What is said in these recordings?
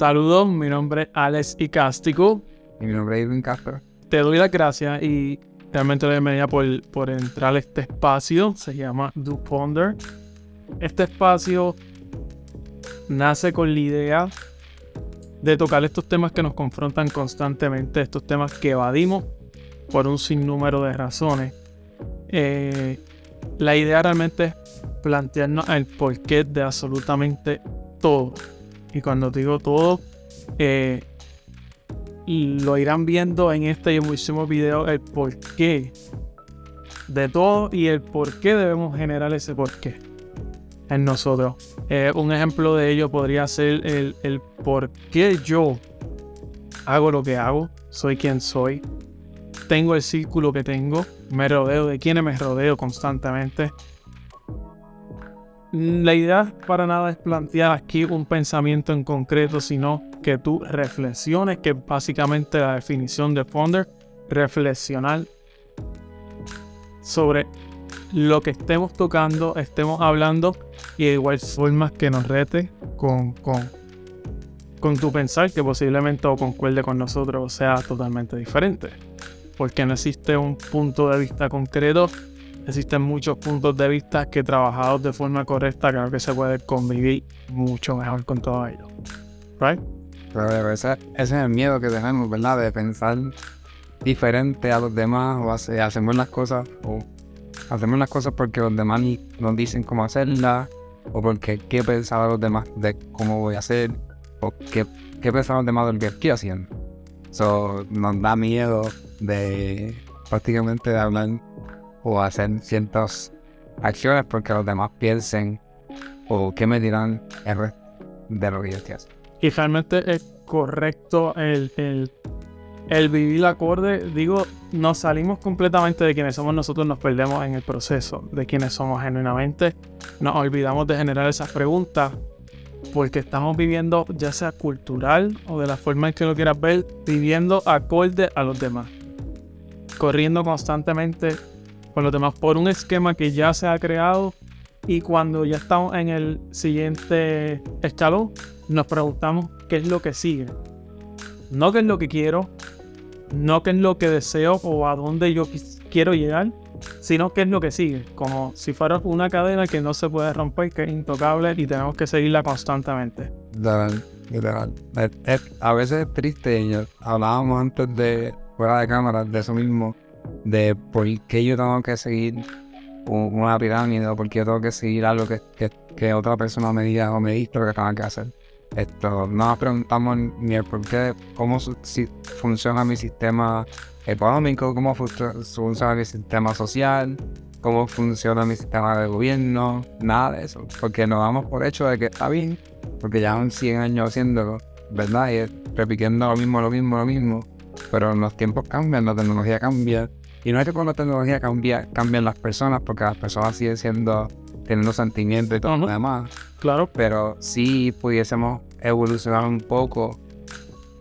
Saludos, mi nombre es Alex Icástico. Y mi nombre es Edwin Castro. Te doy las gracias y realmente la bienvenida por, por entrar a este espacio. Se llama Do Ponder. Este espacio nace con la idea de tocar estos temas que nos confrontan constantemente, estos temas que evadimos por un sinnúmero de razones. Eh, la idea realmente es plantearnos el porqué de absolutamente todo. Y cuando digo todo, eh, lo irán viendo en este y muchísimos videos el porqué de todo y el por qué debemos generar ese porqué en nosotros. Eh, un ejemplo de ello podría ser el, el por qué yo hago lo que hago, soy quien soy, tengo el círculo que tengo, me rodeo de quienes me rodeo constantemente. La idea para nada es plantear aquí un pensamiento en concreto, sino que tú reflexiones, que básicamente la definición de Founder, reflexionar sobre lo que estemos tocando, estemos hablando y de igual forma que nos rete con, con, con tu pensar que posiblemente o concuerde con nosotros o sea totalmente diferente. Porque no existe un punto de vista concreto, existen muchos puntos de vista que trabajados de forma correcta creo que se puede convivir mucho mejor con todo ello. ¿Right? Pero ese, es el miedo que tenemos, ¿verdad? De pensar diferente a los demás o hacemos las cosas o hacemos las cosas porque los demás nos dicen cómo hacerlas o porque qué pensaban los demás de cómo voy a hacer o qué, qué pensaban los demás de lo que estoy haciendo. So, nos da miedo de prácticamente de hablar o hacer ciertas acciones porque los demás piensen o qué me dirán de lo que yo estoy haciendo. Y realmente es correcto el, el, el vivir acorde. Digo, nos salimos completamente de quienes somos nosotros, nos perdemos en el proceso de quienes somos genuinamente. Nos olvidamos de generar esas preguntas porque estamos viviendo, ya sea cultural o de la forma en que lo quieras ver, viviendo acorde a los demás. Corriendo constantemente con los demás por un esquema que ya se ha creado y cuando ya estamos en el siguiente escalón, nos preguntamos qué es lo que sigue. No qué es lo que quiero, no qué es lo que deseo o a dónde yo quiero llegar, sino qué es lo que sigue. Como si fuera una cadena que no se puede romper, que es intocable y tenemos que seguirla constantemente. A veces es triste, hablábamos antes de fuera de cámara de eso mismo, de por qué yo tengo que seguir una pirámide o por qué tengo que seguir algo que, otra persona me diga o me diga lo que tengo que hacer. Esto, no nos preguntamos ni el por qué, cómo si funciona mi sistema económico, cómo funciona mi sistema social, cómo funciona mi sistema de gobierno, nada de eso. Porque nos damos por hecho de que está bien, porque han 100 años haciéndolo, ¿verdad? Y repitiendo lo mismo, lo mismo, lo mismo. Pero los tiempos cambian, la tecnología cambia. Y no es que con la tecnología cambia, cambian las personas, porque las personas siguen siendo, teniendo sentimientos y todo lo demás. Claro. Pero sí pudiésemos evolucionar un poco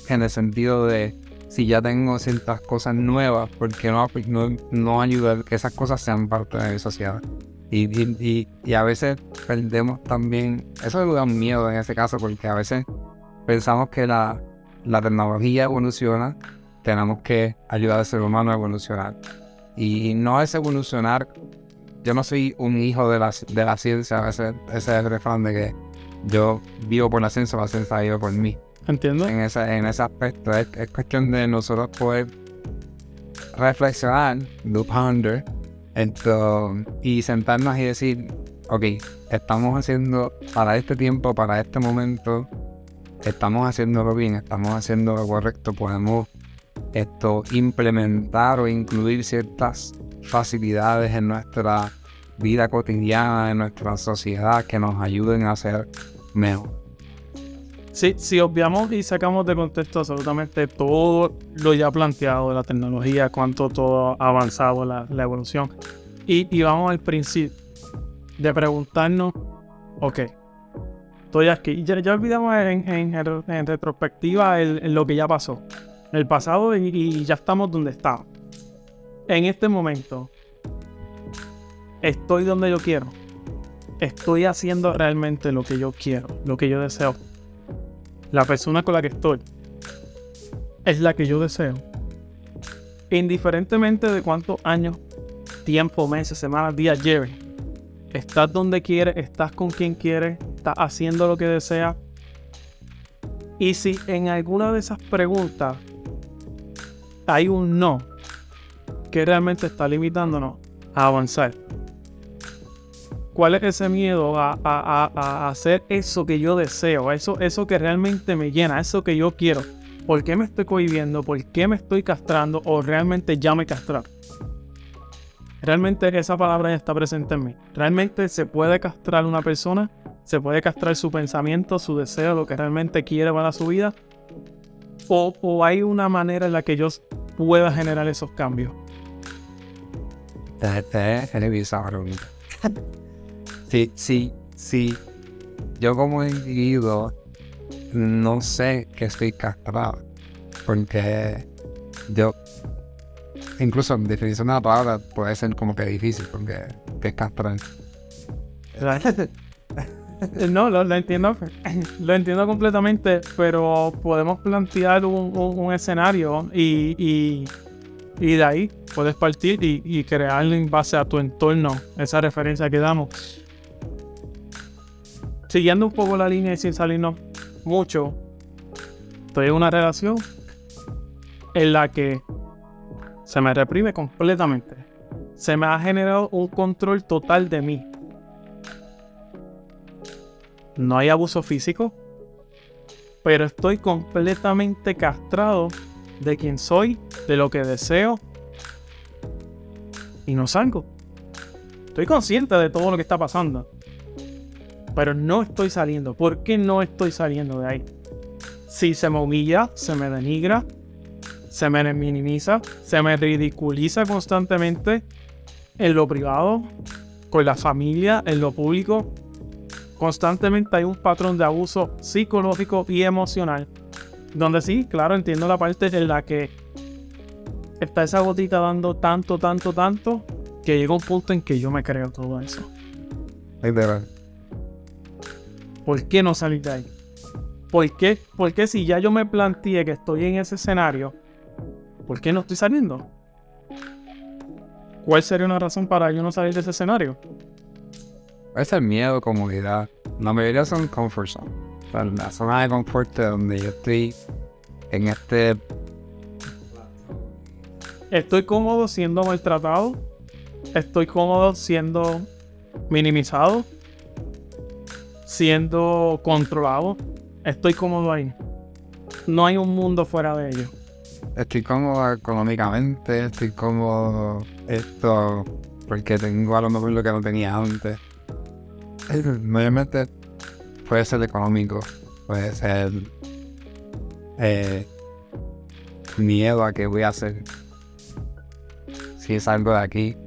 en el sentido de si ya tengo ciertas cosas nuevas, porque no, no, no ayudar que esas cosas sean parte de mi sociedad? Y, y, y, a veces perdemos también, eso me da miedo en ese caso, porque a veces pensamos que la, la tecnología evoluciona, tenemos que ayudar al ser humano a evolucionar. Y no es evolucionar yo no soy un hijo de la, de la ciencia, ese, ese es el refrán de que yo vivo por la ciencia, la ciencia vive por mí. Entiendo. En ese, en ese aspecto es, cuestión de nosotros poder reflexionar, do ponder, y sentarnos y decir, ok, estamos haciendo para este tiempo, para este momento, estamos haciéndolo bien, estamos haciendo lo correcto, podemos esto implementar o incluir ciertas facilidades en nuestra vida cotidiana, en nuestra sociedad, que nos ayuden a ser mejor. Sí, si obviamos y sacamos de contexto absolutamente todo lo ya planteado la tecnología, cuánto todo ha avanzado la, evolución, y, vamos al principio de preguntarnos, ok, estoy aquí, ya, ya olvidamos en, en, retrospectiva el, lo que ya pasó, el pasado y, ya estamos donde estamos. En este momento, estoy donde yo quiero. Estoy haciendo realmente lo que yo quiero, lo que yo deseo. la persona con la que estoy es la que yo deseo, indiferentemente de cuántos años, tiempo, meses, semanas, días lleve, estás donde quieres, estás con quien quieres, estás haciendo lo que deseas. Y si en alguna de esas preguntas hay un no que realmente está limitándonos a avanzar. ¿Cuál es ese miedo a, hacer eso que yo deseo? Eso, eso que realmente me llena, eso que yo quiero. ¿Por qué me estoy cohibiendo? ¿Por qué me estoy castrando? ¿O realmente ya me castraron? Realmente esa palabra ya está presente en mí. Realmente se puede castrar una persona, se puede castrar su pensamiento, su deseo, lo que realmente quiere para su vida. O, o hay una manera en la que yo pueda generar esos cambios. Sí, sí, sí. Yo como individuo no sé que estoy castrado. Porque yo, incluso en definición de la palabra puede ser como que difícil, porque es castrar. No, lo, entiendo. Lo entiendo completamente, pero podemos plantear un, escenario y, de ahí puedes partir y, y crear en base a tu entorno esa referencia que damos. Siguiendo un poco la línea y sin salirnos mucho, estoy en una relación en la que se me reprime completamente. Se me ha generado un control total de mí. No hay abuso físico, pero estoy completamente castrado de quién soy, de lo que deseo y no salgo. Estoy consciente de todo lo que está pasando, pero no estoy saliendo. ¿Por qué no estoy saliendo de ahí? Si se me humilla, se me denigra, se me minimiza, se me ridiculiza constantemente en lo privado, con la familia, en lo público. Constantemente hay un patrón de abuso psicológico y emocional. Donde sí, claro, entiendo la parte en la que está esa gotita dando tanto, tanto, tanto, que llega un punto en que yo me creo todo eso. ¿Por qué no salir de ahí? ¿Por qué? Porque si ya yo me planteé que estoy en ese escenario, ¿por qué no estoy saliendo? ¿Cuál sería una razón para yo no salir de ese escenario? Es el miedo, comodidad. La mayoría son comfort zone. la zona de confort donde yo estoy en este... Estoy cómodo siendo maltratado. Estoy cómodo siendo minimizado. Siendo controlado. Estoy cómodo ahí. No hay un mundo fuera de ello. Estoy cómodo económicamente, estoy cómodo esto porque tengo a lo mejor lo que no tenía antes. Mayormente puede ser económico, puede ser eh, miedo a qué voy a hacer si salgo de aquí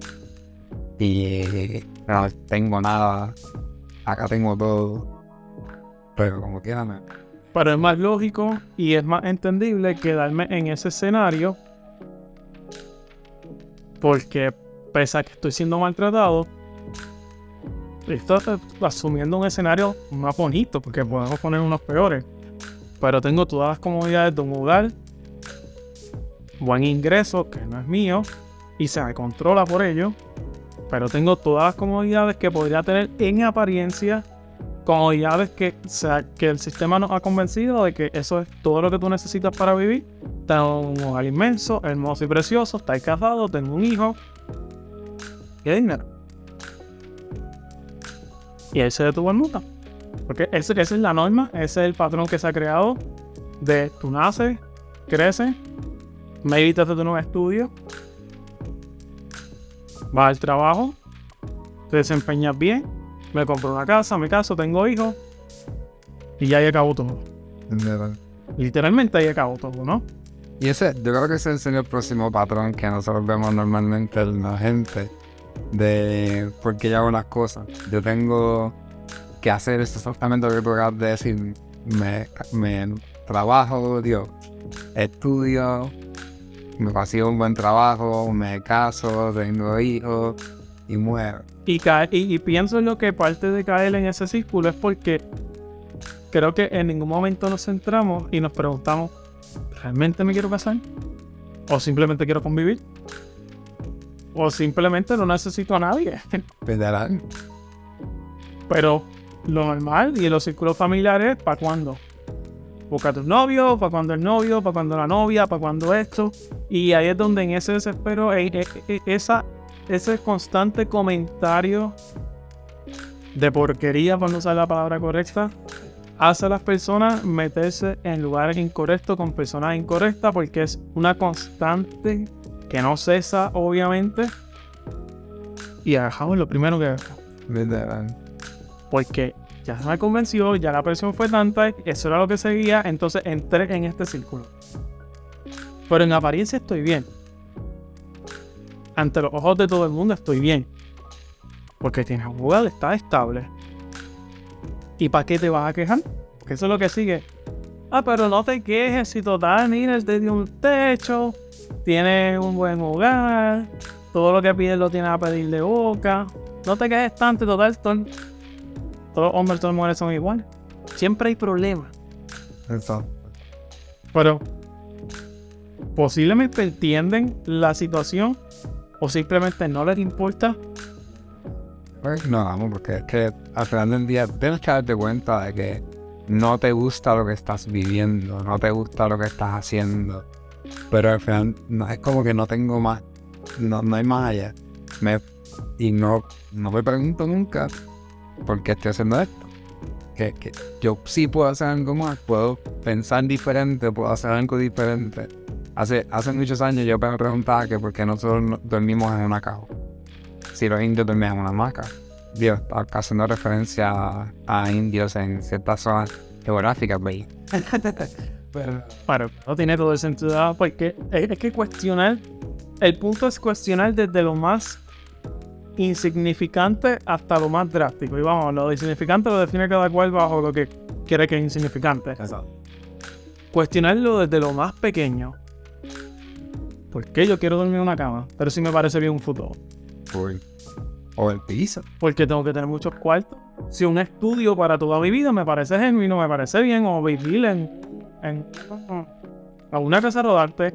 y no tengo nada, acá tengo todo, pero como quiera pero es más lógico y es más entendible quedarme en ese escenario. Porque pese a que estoy siendo maltratado, estoy asumiendo un escenario más bonito, porque podemos poner unos peores. Pero tengo todas las comodidades de un hogar, buen ingreso, que no es mío, y se me controla por ello. Pero tengo todas las comodidades que podría tener en apariencia como ya ves que, sea, que el sistema nos ha convencido de que eso es todo lo que tú necesitas para vivir. Tengo un hogar inmenso, hermoso y precioso, estás casado, tengo un hijo. Y dinero. Y ahí se detuvo el muta. Porque esa es la norma, ese es el patrón que se ha creado de tú naces, creces, me evitas de tu nuevo estudio, vas al trabajo, te desempeñas bien, me compro una casa, me caso, tengo hijos y ahí acabó todo. Literalmente ahí acabó todo, ¿no? Y ese, yo creo que ese es el próximo patrón que nosotros vemos normalmente en la gente de por qué yo hago las cosas. Yo tengo que hacer exactamente lo que tú acabas de decir. Me, me trabajo, estudio, me consigo un buen trabajo, me caso, tengo hijos y muero. Y, y, pienso en lo que parte de caer en ese círculo es porque creo que en ningún momento nos centramos y nos preguntamos, ¿realmente me quiero casar? ¿O simplemente quiero convivir? ¿O simplemente no necesito a nadie? Literal. Pero lo normal y en los círculos familiares, ¿para cuándo? Busca a tu novio, para cuando el novio, para cuando la novia, para cuando esto. Y ahí es donde en ese desespero, esa, ese constante comentario de porquería, por no usar la palabra correcta, hace a las personas meterse en lugares incorrectos con personas incorrectas porque es una constante que no cesa, obviamente. Y dejamos lo primero que Literal. porque ya se me convenció, ya la presión fue tanta, eso era lo que seguía, entonces entré en este círculo. Pero en apariencia estoy bien. Ante los ojos de todo el mundo estoy bien. Porque tienes un lugar, está estable. ¿Y para qué te vas a quejar? Porque eso es lo que sigue. Ah, pero no te quejes si total, mira, dio un techo, tienes un buen hogar, todo lo que pides lo tienes a pedir de boca. No te quejes tanto, total, todo- todos los hombres, todas las mujeres son iguales. Siempre hay problemas. Eso. Pero posiblemente entienden la situación o simplemente no les importa. Pues no, vamos, porque es que al final del día tienes que darte cuenta de que no te gusta lo que estás viviendo, no te gusta lo que estás haciendo. Pero al final no, es como que no tengo más, no, no hay más allá. Y no, no me pregunto nunca por qué estoy haciendo esto. Que, que yo sí puedo hacer algo más, puedo pensar diferente, puedo hacer algo diferente. Hace, hace muchos años yo me preguntaba que por qué nosotros no- dormimos en una caja si los indios dormían en una hamaca. Dios, haciendo referencia a, a indios en ciertas zonas geográficas, ¿veis? Pero, Pero no tiene todo el sentido porque es, es que cuestionar, el punto es cuestionar desde lo más insignificante hasta lo más drástico. Y vamos, lo insignificante lo define cada cual bajo lo que quiere que es insignificante. Cuestionarlo desde lo más pequeño. ¿Por qué yo quiero dormir en una cama? Pero si me parece bien un fútbol. uy. O el piso. porque tengo que tener muchos cuartos. Si un estudio para toda mi vida me parece genuino, me parece bien, o vivir en, a una casa rodarte,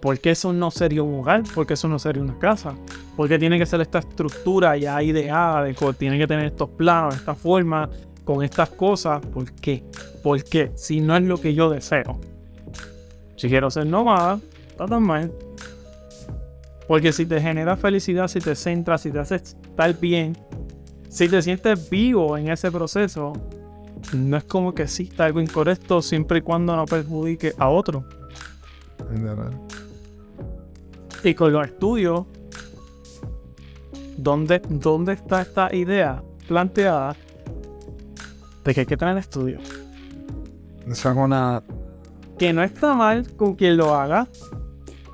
porque eso no sería un hogar, porque eso no sería una casa, porque tiene que ser esta estructura ya ideada, de tiene que tener estos planos, esta forma, con estas cosas, ¿por qué? ¿Por qué? Si no es lo que yo deseo. Si quiero ser nómada, está tan mal. Porque si te genera felicidad, si te centras, si te hace estar bien, si te sientes vivo en ese proceso, no es como que exista algo incorrecto siempre y cuando no perjudique a otro. Y con los estudios, ¿dónde, dónde está esta idea planteada de que hay que tener estudios? Eso es una. Que no está mal con quien lo haga,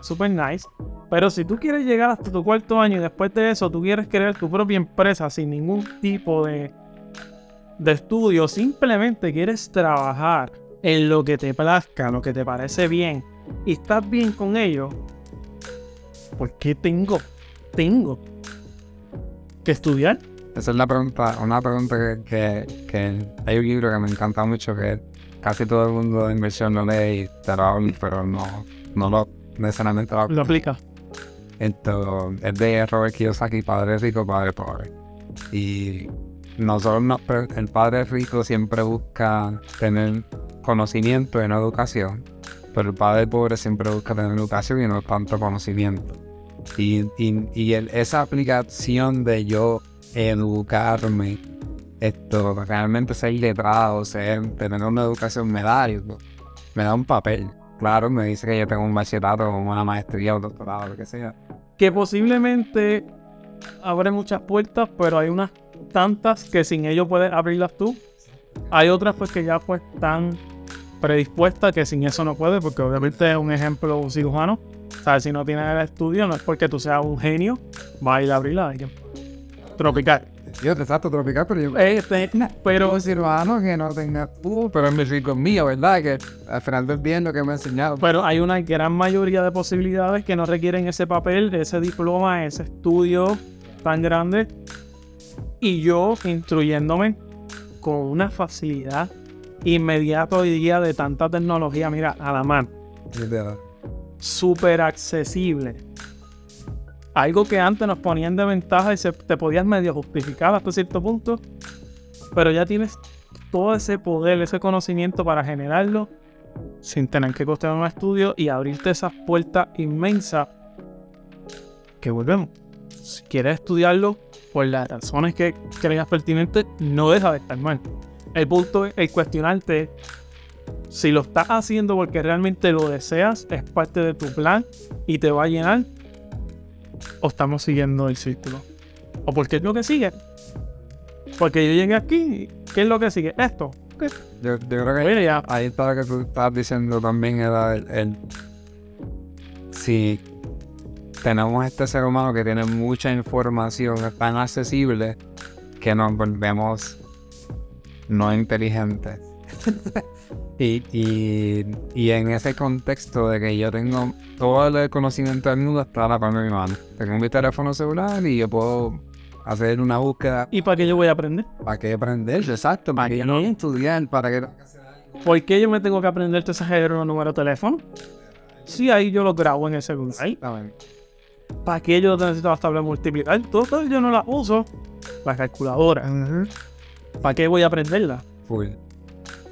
super nice. Pero si tú quieres llegar hasta tu cuarto año y después de eso tú quieres crear tu propia empresa sin ningún tipo de, de estudio, simplemente quieres trabajar en lo que te plazca, lo que te parece bien, y estás bien con ello, ¿por qué tengo, tengo que estudiar? Esa es la pregunta, una pregunta que, que, que hay un libro que me encanta mucho que casi todo el mundo de inversión lo lee y te lo habla, pero no, no lo necesariamente lo Lo aplica. Esto es de Robert Kiyosaki, Padre Rico, Padre Pobre. Y nosotros, nos pre- el Padre Rico siempre busca tener conocimiento y no educación, pero el Padre Pobre siempre busca tener educación y no tanto conocimiento. Y, y, y esa aplicación de yo educarme, esto, realmente ser letrado, ser, tener una educación, me da algo, me da un papel. Claro, me dice que yo tengo un bachillerato una maestría o doctorado, lo que sea. que posiblemente abre muchas puertas, pero hay unas tantas que sin ello puedes abrirlas tú. Hay otras pues que ya pues están predispuestas que sin eso no puedes, porque obviamente es un ejemplo un cirujano. Sea, si no tienes el estudio, no es porque tú seas un genio, va a ir a abrirla. Tropical. Yo te trato tropical, pero yo. Este, pero un cirujano que no tenga. Uh, pero es mi rico mío, ¿verdad? Que al final del día es lo que me ha enseñado. Pero hay una gran mayoría de posibilidades que no requieren ese papel, ese diploma, ese estudio tan grande. Y yo instruyéndome con una facilidad inmediata hoy día de tanta tecnología, mira, a la mano. Súper accesible. Algo que antes nos ponían de ventaja y se, te podías medio justificar hasta cierto punto, pero ya tienes todo ese poder, ese conocimiento para generarlo sin tener que costear un estudio y abrirte esas puertas inmensas que volvemos. Si quieres estudiarlo por las razones que creas pertinentes, no deja de estar mal. El punto es el cuestionarte si lo estás haciendo porque realmente lo deseas, es parte de tu plan y te va a llenar, o estamos siguiendo el círculo. O porque es lo que sigue. Porque yo llegué aquí, ¿qué es lo que sigue? Esto. Yo, yo creo que ya. ahí está lo que tú estabas diciendo también era el, el- si tenemos este ser humano que tiene mucha información tan accesible que nos volvemos no inteligentes y, y, y en ese contexto de que yo tengo todo el conocimiento del mundo está a la palma de mi mano tengo mi teléfono celular y yo puedo hacer una búsqueda ¿Y para qué yo voy a aprender? para qué aprender exacto para que yo no estudiar para que ¿Por qué yo me tengo que aprender ese exagerado número de teléfono? Si ahí yo lo grabo en el celular. Exactamente. ¿Para qué yo necesito las tablas de multiplicar? Todo yo no las uso. La calculadora. ¿Para qué voy a aprenderla? Full.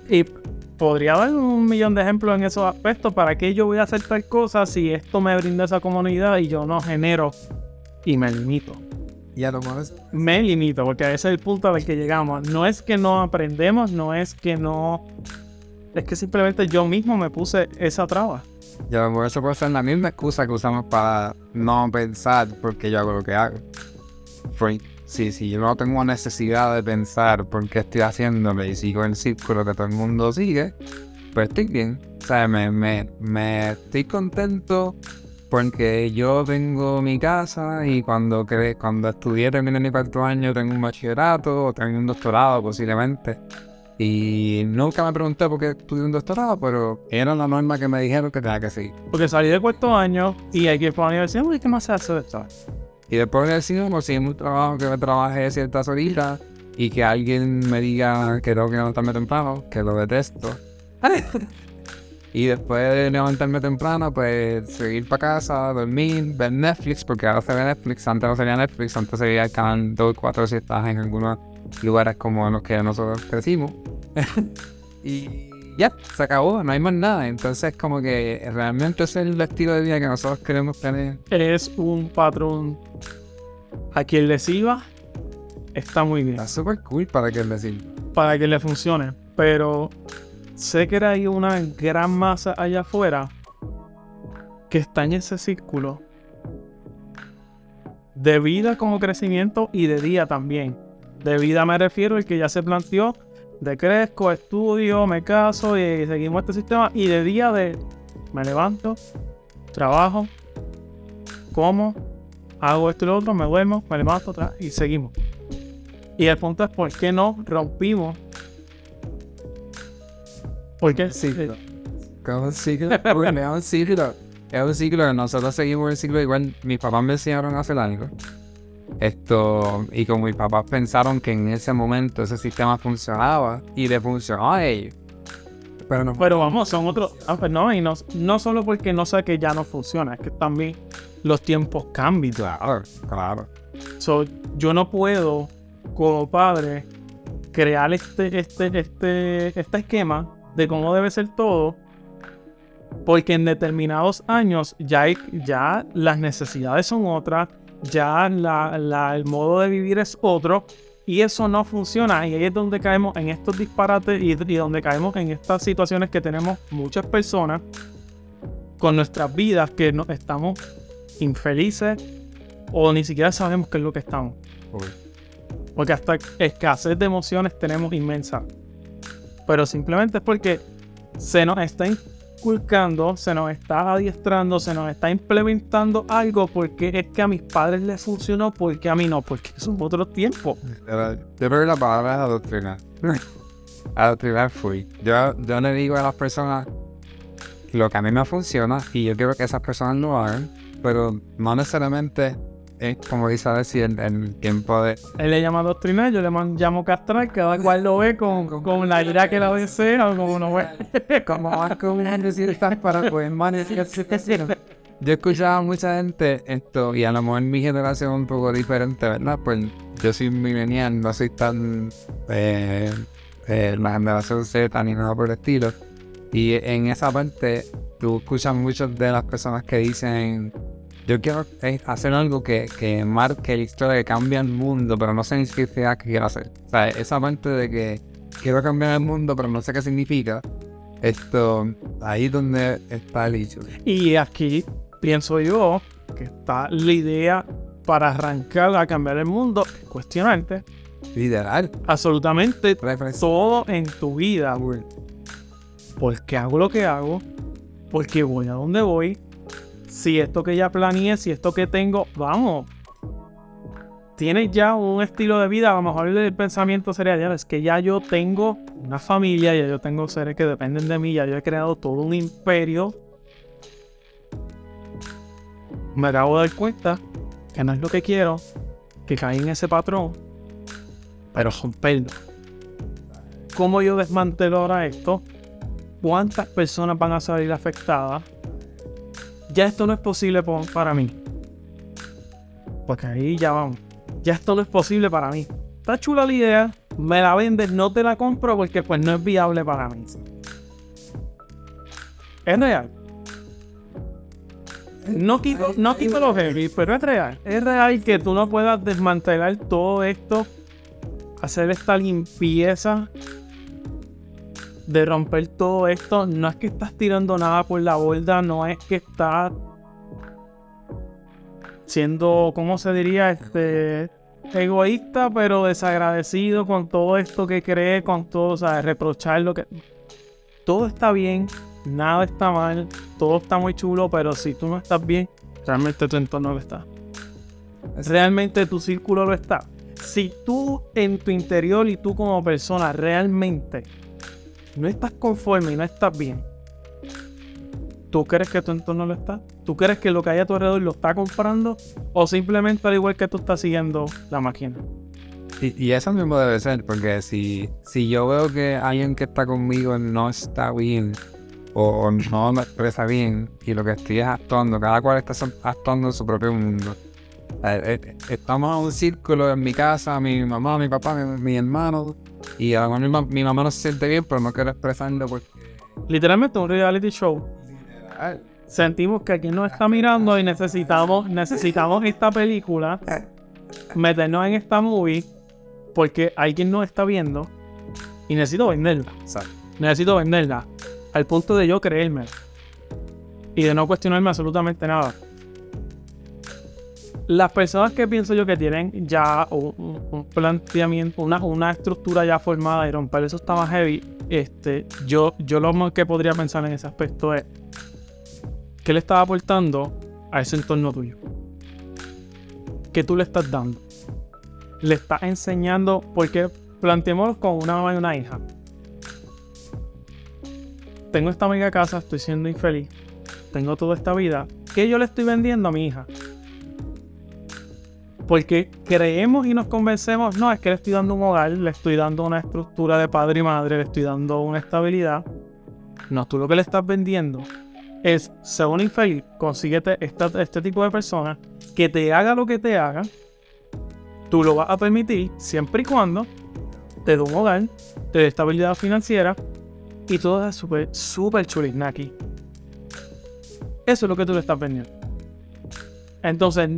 Y podría dar un millón de ejemplos en esos aspectos. ¿Para qué yo voy a hacer tal cosa si esto me brinda esa comunidad y yo no genero y me limito? Y a lo mejor es- Me limito, porque ese es el punto al que llegamos. No es que no aprendemos, no es que no. Es que simplemente yo mismo me puse esa traba. Y a lo mejor eso puede ser la misma excusa que usamos para no pensar porque yo hago lo que hago. Freak. Sí, sí, yo no tengo necesidad de pensar por qué estoy haciéndolo y sigo el círculo que todo el mundo sigue, pues estoy bien. O me, me, me estoy contento porque yo tengo mi casa y cuando, cre cuando estudié terminé mi cuarto año tengo un bachillerato o tengo un doctorado posiblemente. Y nunca me pregunté por qué estudié un doctorado, pero era la norma que me dijeron que tenía que seguir. Porque salí de cuarto año y hay que ir para la universidad. ¿qué más se hace de esto? Y después de decir, conseguí un trabajo que me trabajé ciertas horitas y que alguien me diga que tengo que levantarme temprano, que lo detesto. y después de levantarme temprano, pues seguir para casa, dormir, ver Netflix, porque ahora se ve Netflix, antes no sería Netflix, antes se veía canal 2 4 si estás en algunos lugares como en los que nosotros crecimos. y ya, se acabó, no hay más nada. Entonces como que realmente ese es el estilo de vida que nosotros queremos tener. Es un patrón. A quien le sirva, está muy bien. Está súper cool para que decir. Para que le funcione. Pero sé que hay una gran masa allá afuera que está en ese círculo de vida como crecimiento y de día también. De vida me refiero el que ya se planteó de crezco, estudio, me caso y seguimos este sistema. Y de día de me levanto, trabajo, como, hago esto y lo otro, me duermo, me levanto otra y seguimos. Y el punto es por qué no rompimos. ¿Por qué? Sí. Es un ciclo. Es un ciclo. Es un ciclo. Nosotros seguimos el ciclo igual. Mis papás me enseñaron a hacer algo. Esto, y como mis papás pensaron que en ese momento ese sistema funcionaba y le funcionó a ellos. Pero no. Pero vamos, son otros. Ah, pues no, y no, no solo porque no sé que ya no funciona, es que también los tiempos cambian. Claro, claro. So, yo no puedo, como padre, crear este, este, este, este esquema de cómo debe ser todo. Porque en determinados años ya, hay- ya las necesidades son otras, ya la- la- el modo de vivir es otro, y eso no funciona. Y ahí es donde caemos en estos disparates y, y donde caemos en estas situaciones que tenemos muchas personas con nuestras vidas que no, estamos infelices o ni siquiera sabemos qué es lo que estamos. Porque hasta escasez de emociones tenemos inmensa. Pero simplemente es porque se nos está se nos está adiestrando, se nos está implementando algo porque es que a mis padres les funcionó, porque a mí no, porque son otros tiempos. Yo creo que la palabra es adoctrinar. adoctrinar fui. Yo, yo le digo a las personas lo que a mí me funciona y yo quiero que esas personas lo hagan, pero no necesariamente es como dice a decir, el, el tiempo de... Él le llama doctrinar, yo le llamo castrar, cada cual lo ve con, con la ira que la desea o como no ve. como más como decir para poder manejar Yo escuchaba a mucha gente esto, y a lo mejor mi generación es un poco diferente, ¿verdad? Pues yo soy millennial, no soy tan eh, eh, la generación Z ni nada por el estilo. Y en esa parte, tú escuchas muchas de las personas que dicen, yo quiero eh, hacer algo que, que marque la historia, que cambie el mundo, pero no sé ni siquiera qué quiero hacer. O sea, esa parte de que quiero cambiar el mundo, pero no sé qué significa. Esto, ahí es donde está el hecho. Y aquí pienso yo que está la idea para arrancar a cambiar el mundo, cuestionarte Literal. absolutamente Referencia. todo en tu vida. ¿Por qué hago lo que hago? ¿Por qué voy a donde voy? Si esto que ya planeé, si esto que tengo, vamos. Tienes ya un estilo de vida, a lo mejor el pensamiento sería, ya es que ya yo tengo una familia, ya yo tengo seres que dependen de mí, ya yo he creado todo un imperio. Me acabo de dar cuenta que no es lo que quiero, que caí en ese patrón, pero romperlo. ¿Cómo yo desmantelo ahora esto? ¿Cuántas personas van a salir afectadas? Ya esto no es posible po- para mí. Porque ahí ya vamos. Ya esto no es posible para mí. Está chula la idea, me la vendes, no te la compro porque pues no es viable para mí. Es real. No quito, no quito los heavy, pero es real. Es real que tú no puedas desmantelar todo esto, hacer esta limpieza de romper todo esto. No es que estás tirando nada por la borda, no es que estás siendo, ¿cómo se diría? Este egoísta, pero desagradecido con todo esto que cree, con todo, o sea, reprochar lo que. Todo está bien, nada está mal, todo está muy chulo, pero si tú no estás bien, realmente tu entorno lo está. Realmente tu círculo lo está. Si tú en tu interior y tú como persona realmente no estás conforme y no estás bien, ¿tú crees que tu entorno lo está? ¿Tú crees que lo que hay a tu alrededor lo está comprando? ¿O simplemente al igual que tú estás siguiendo la máquina? Y, eso mismo debe ser, porque si, si yo veo que alguien que está conmigo no está bien o, no me expresa bien y lo que estoy es actuando, cada cual está actuando en su propio mundo. Eh, eh, Estamos en un círculo en mi casa, mi mamá, mi papá, mi, mi hermano, y a lo mejor mi, ma- mi mamá no se siente bien, pero no quiero expresarlo porque... Literalmente un reality show. Sentimos que aquí nos está mirando y necesitamos, necesitamos esta película, meternos en esta movie, porque alguien nos está viendo y necesito venderla. Exacto. Necesito venderla. Al punto de yo creerme. Y de no cuestionarme absolutamente nada. Las personas que pienso yo que tienen ya un, planteamiento, una, una estructura ya formada y romper eso está más heavy, este, yo, yo lo más que podría pensar en ese aspecto es ¿qué le estás aportando a ese entorno tuyo? ¿Qué tú le estás dando? Le estás enseñando, porque planteémoslo con una mamá y una hija tengo esta amiga casa, estoy siendo infeliz, tengo toda esta vida, ¿qué yo le estoy vendiendo a mi hija? Porque creemos y nos convencemos, no, es que le estoy dando un hogar, le estoy dando una estructura de padre y madre, le estoy dando una estabilidad. No, tú lo que le estás vendiendo es, sé un infeliz, consíguete esta- este tipo de personas que te haga lo que te haga, tú lo vas a permitir siempre y cuando te dé un hogar, te dé estabilidad financiera y todo es súper, súper chulisnaki. Eso es lo que tú le estás vendiendo. Entonces,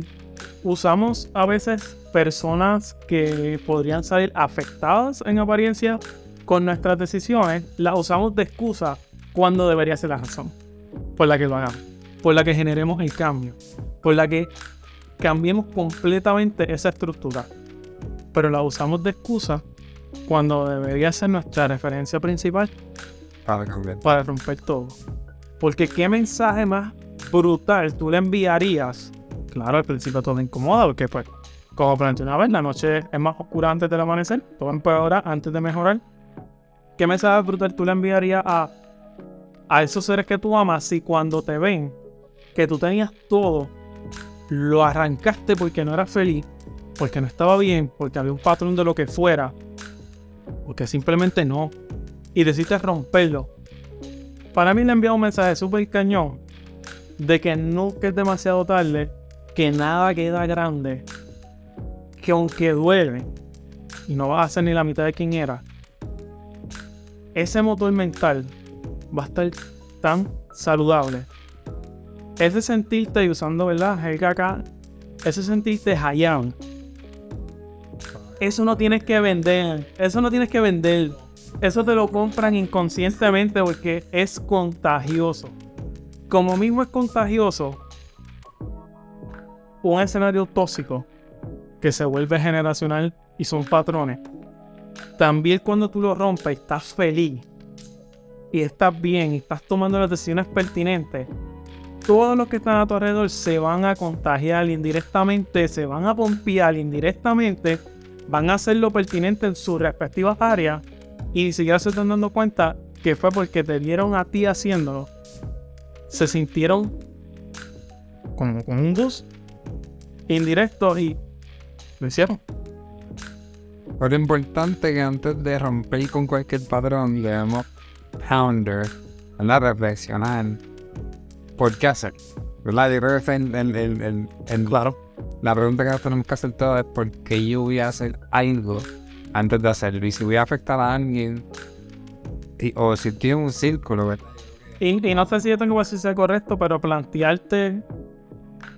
usamos a veces personas que podrían salir afectadas en apariencia con nuestras decisiones, las usamos de excusa cuando debería ser la razón por la que lo hagamos, por la que generemos el cambio, por la que cambiemos completamente esa estructura. Pero la usamos de excusa cuando debería ser nuestra referencia principal Para cambiar. para romper todo. Porque qué mensaje más brutal tú le enviarías. Claro, al principio todo incomoda, porque pues, como planteé una vez, la noche es más oscura antes del amanecer, todo empeora antes de mejorar. ¿Qué mensaje brutal tú le enviarías a, a esos seres que tú amas si cuando te ven que tú tenías todo lo arrancaste porque no era feliz, porque no estaba bien, porque había un patrón de lo que fuera, porque simplemente no, y decidiste romperlo. Para mí le envía un mensaje súper cañón de que nunca es demasiado tarde, que nada queda grande, que aunque duele y no vas a ser ni la mitad de quien era, ese motor mental va a estar tan saludable. Ese sentirte, y usando, ¿verdad? El acá, ese sentirte Hayan. Eso no tienes que vender. Eso no tienes que vender. Eso te lo compran inconscientemente porque es contagioso. Como mismo es contagioso un escenario tóxico que se vuelve generacional y son patrones. También cuando tú lo rompes, estás feliz y estás bien y estás tomando las decisiones pertinentes, todos los que están a tu alrededor se van a contagiar indirectamente, se van a pompear indirectamente, van a hacer lo pertinente en sus respectivas áreas y si ya se están dando cuenta que fue porque te vieron a ti haciéndolo, se sintieron como con un bus indirecto y lo hicieron. Pero importante que antes de romper con cualquier patrón, debemos pounder, la Reflexionar por qué hacer. ¿Verdad? Yo creo que el, el, el, Claro. la pregunta que nos tenemos que hacer todos es por qué yo voy a hacer algo antes de hacerlo. Y si voy a afectar a alguien, y- o si en un círculo, ¿verdad? Y, y no sé si yo tengo que decir correcto, pero plantearte,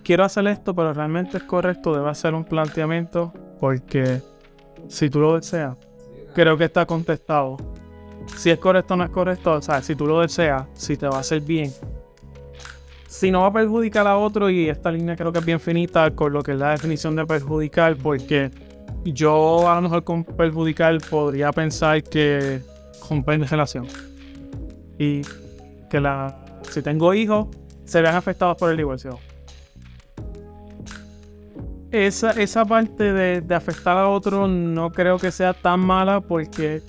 quiero hacer esto, pero realmente es correcto, debe hacer un planteamiento, porque si tú lo deseas, creo que está contestado. Si es correcto o no es correcto, o sea, si tú lo deseas, si te va a hacer bien. Si no va a perjudicar a otro, y esta línea creo que es bien finita con lo que es la definición de perjudicar, porque yo a lo mejor con perjudicar podría pensar que romper relación. Y que la, si tengo hijos, se vean afectados por el divorcio. Esa, esa parte de, de afectar a otro no creo que sea tan mala porque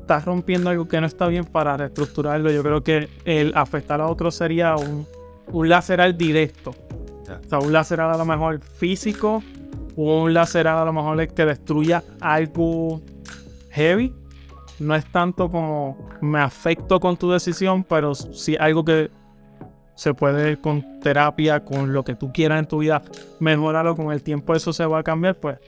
estás rompiendo algo que no está bien para reestructurarlo. Yo creo que el afectar a otro sería un, un lacerar directo. O sea, un lacerar a lo mejor físico, o un lacerar a lo mejor que destruya algo heavy. No es tanto como me afecto con tu decisión, pero sí algo que se puede con terapia, con lo que tú quieras en tu vida, mejorarlo con el tiempo, eso se va a cambiar, pues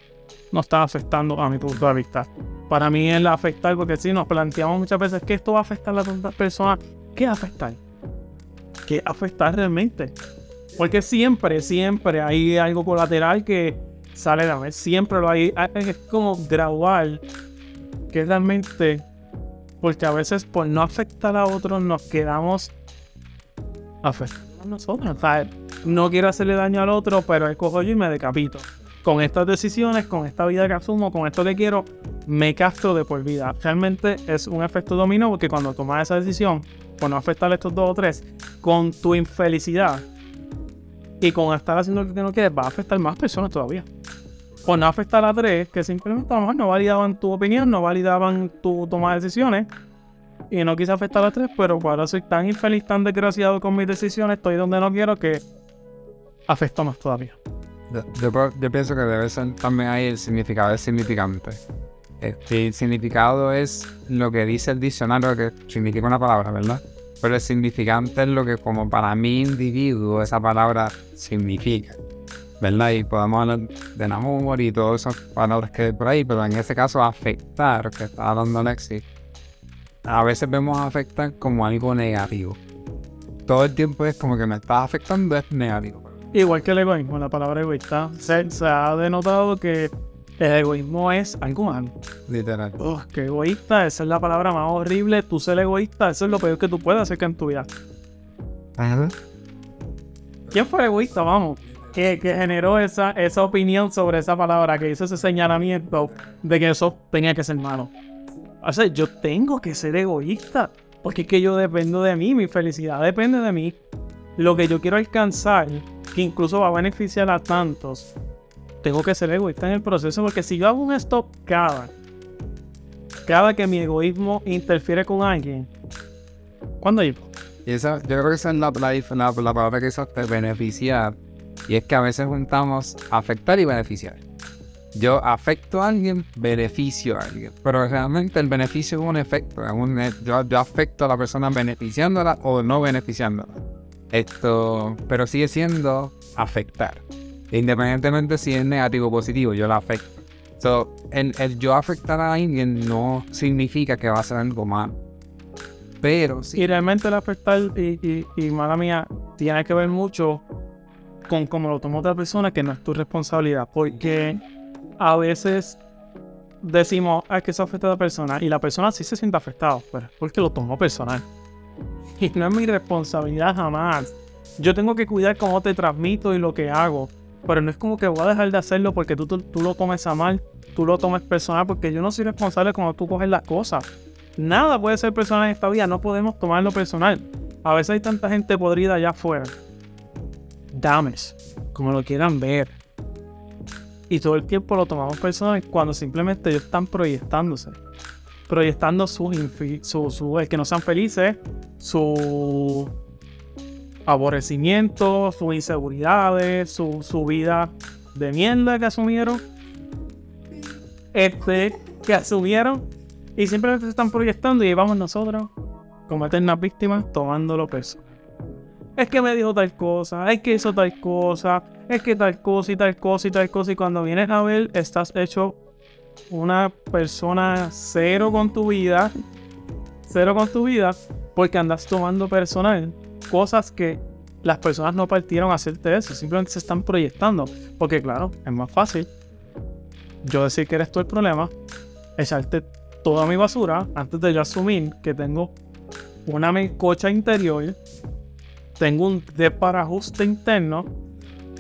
no está afectando a mi punto de vista. Para mí es afectar, porque si nos planteamos muchas veces que esto va a afectar a tantas personas, ¿qué afectar? ¿Qué afectar realmente? Porque siempre, siempre hay algo colateral que sale la vez, siempre lo hay, es como gradual, que realmente, porque a veces por no afectar a otros nos quedamos afectando a nosotros. O sea, no quiero hacerle daño al otro, pero escojo yo y me decapito. Con estas decisiones, con esta vida que asumo, con esto que quiero, me castro de por vida. Realmente es un efecto dominó porque cuando tomas esa decisión, por no afectar a estos dos o tres, con tu infelicidad y con estar haciendo lo que no quieres, va a afectar más personas todavía. Por no afectar a tres que simplemente a lo mejor no validaban tu opinión, no validaban tu toma de decisiones, y no quise afectar a tres, pero ahora soy tan infeliz, tan desgraciado con mis decisiones, estoy donde no quiero que afecta más todavía. Yo, pienso que debe ser también ahí el significado del significante. Este, el significado es lo que dice el diccionario que significa una palabra, ¿verdad? Pero el significante es lo que como para mi individuo esa palabra significa, ¿verdad? Y podemos hablar de amor y todas esas palabras que hay por ahí, pero en ese caso afectar, que está hablando Alexis, a veces vemos afectar como algo negativo. Todo el tiempo es como que me está afectando, es negativo. Igual que el egoísmo, la palabra egoísta, se, se ha denotado que el egoísmo es algo malo. Literal. Ugh, qué egoísta, esa es la palabra más horrible. Tú ser egoísta, eso es lo peor que tú puedes hacer en tu vida. ¿Quién fue el egoísta? Vamos. Que, que generó esa, esa opinión sobre esa palabra, que hizo ese señalamiento de que eso tenía que ser malo. O sea, yo tengo que ser egoísta. Porque es que yo dependo de mí, mi felicidad depende de mí. Lo que yo quiero alcanzar, que incluso va a beneficiar a tantos, tengo que ser egoísta en el proceso. Porque si yo hago un stop cada, cada que mi egoísmo interfiere con alguien, ¿cuándo? Y esa, yo creo que esa es la, la, la palabra que usaste, beneficiar. Y es que a veces juntamos afectar y beneficiar. Yo afecto a alguien, beneficio a alguien. Pero realmente el beneficio es un efecto. yo, yo, afecto a la persona beneficiándola o no beneficiándola. Esto, pero sigue siendo afectar. Independientemente si es negativo o positivo, yo la afecto. So, el, yo afectar a alguien no significa que va a ser algo malo. Pero sí. Y realmente el afectar, y, y, y mala mía, tiene que ver mucho con cómo lo toma otra persona, que no es tu responsabilidad. Porque a veces decimos, ah, es que eso afecta a la persona, y la persona sí se siente afectada, pero es porque lo tomó personal. Y no es mi responsabilidad jamás. Yo tengo que cuidar cómo te transmito y lo que hago. Pero no es como que voy a dejar de hacerlo porque tú, tú, lo tomes a mal, tú lo tomes personal, porque yo no soy responsable cuando tú coges las cosas. Nada puede ser personal en esta vida, no podemos tomarlo personal. A veces hay tanta gente podrida allá afuera. Dames, como lo quieran ver y todo el tiempo lo tomamos personal cuando simplemente ellos están proyectándose. Proyectando su, su, su el que no sean felices, su aborrecimiento, sus inseguridades, su, su vida de mierda que asumieron. Este, que asumieron. Y simplemente se están proyectando y ahí vamos nosotros, como eternas víctimas, tomándolo peso es que me dijo tal cosa, es que hizo tal cosa, es que tal cosa y tal cosa y tal cosa. Y cuando vienes a ver, estás hecho una persona cero con tu vida, cero con tu vida, porque andas tomando personal cosas que las personas no partieron a hacerte eso, simplemente se están proyectando. Porque, claro, es más fácil yo decir que eres tú el problema, echarte toda mi basura antes de yo asumir que tengo una cocha interior tengo un ajuste interno.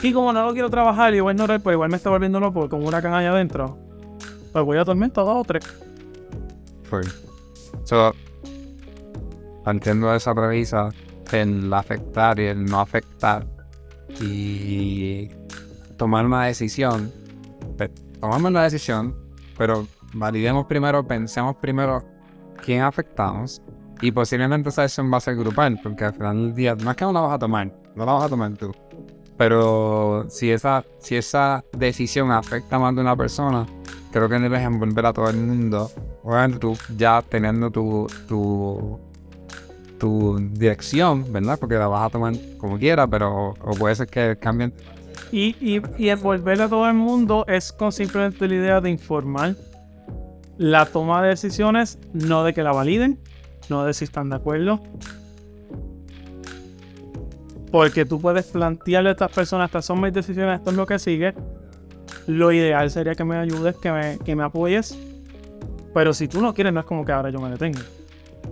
Y como no lo quiero trabajar y voy a ignorar, pues igual me está volviendo loco con una canaña adentro. Pues voy a tormenta dos o tres. Fue. So, esa premisa, el afectar y el no afectar. Y tomar una decisión. Tomamos una decisión, pero validemos primero, pensemos primero quién afectamos y posiblemente esa decisión va a ser grupal, porque al final del día, es que no la vas a tomar, no la vas a tomar tú. Pero si esa, si esa decisión afecta más de una persona, creo que debes envolver a todo el mundo. Obviamente tú ya teniendo tu, tu, tu dirección, ¿verdad? Porque la vas a tomar como quieras, pero puede ser que cambien. Y, y, y envolver a todo el mundo es con simplemente la idea de informar la toma de decisiones, no de que la validen, no de si están de acuerdo. Porque tú puedes plantearle a estas personas, estas son mis decisiones, esto es lo que sigue. Lo ideal sería que me ayudes, que me, que me apoyes. Pero si tú no quieres, no es como que ahora yo me detenga.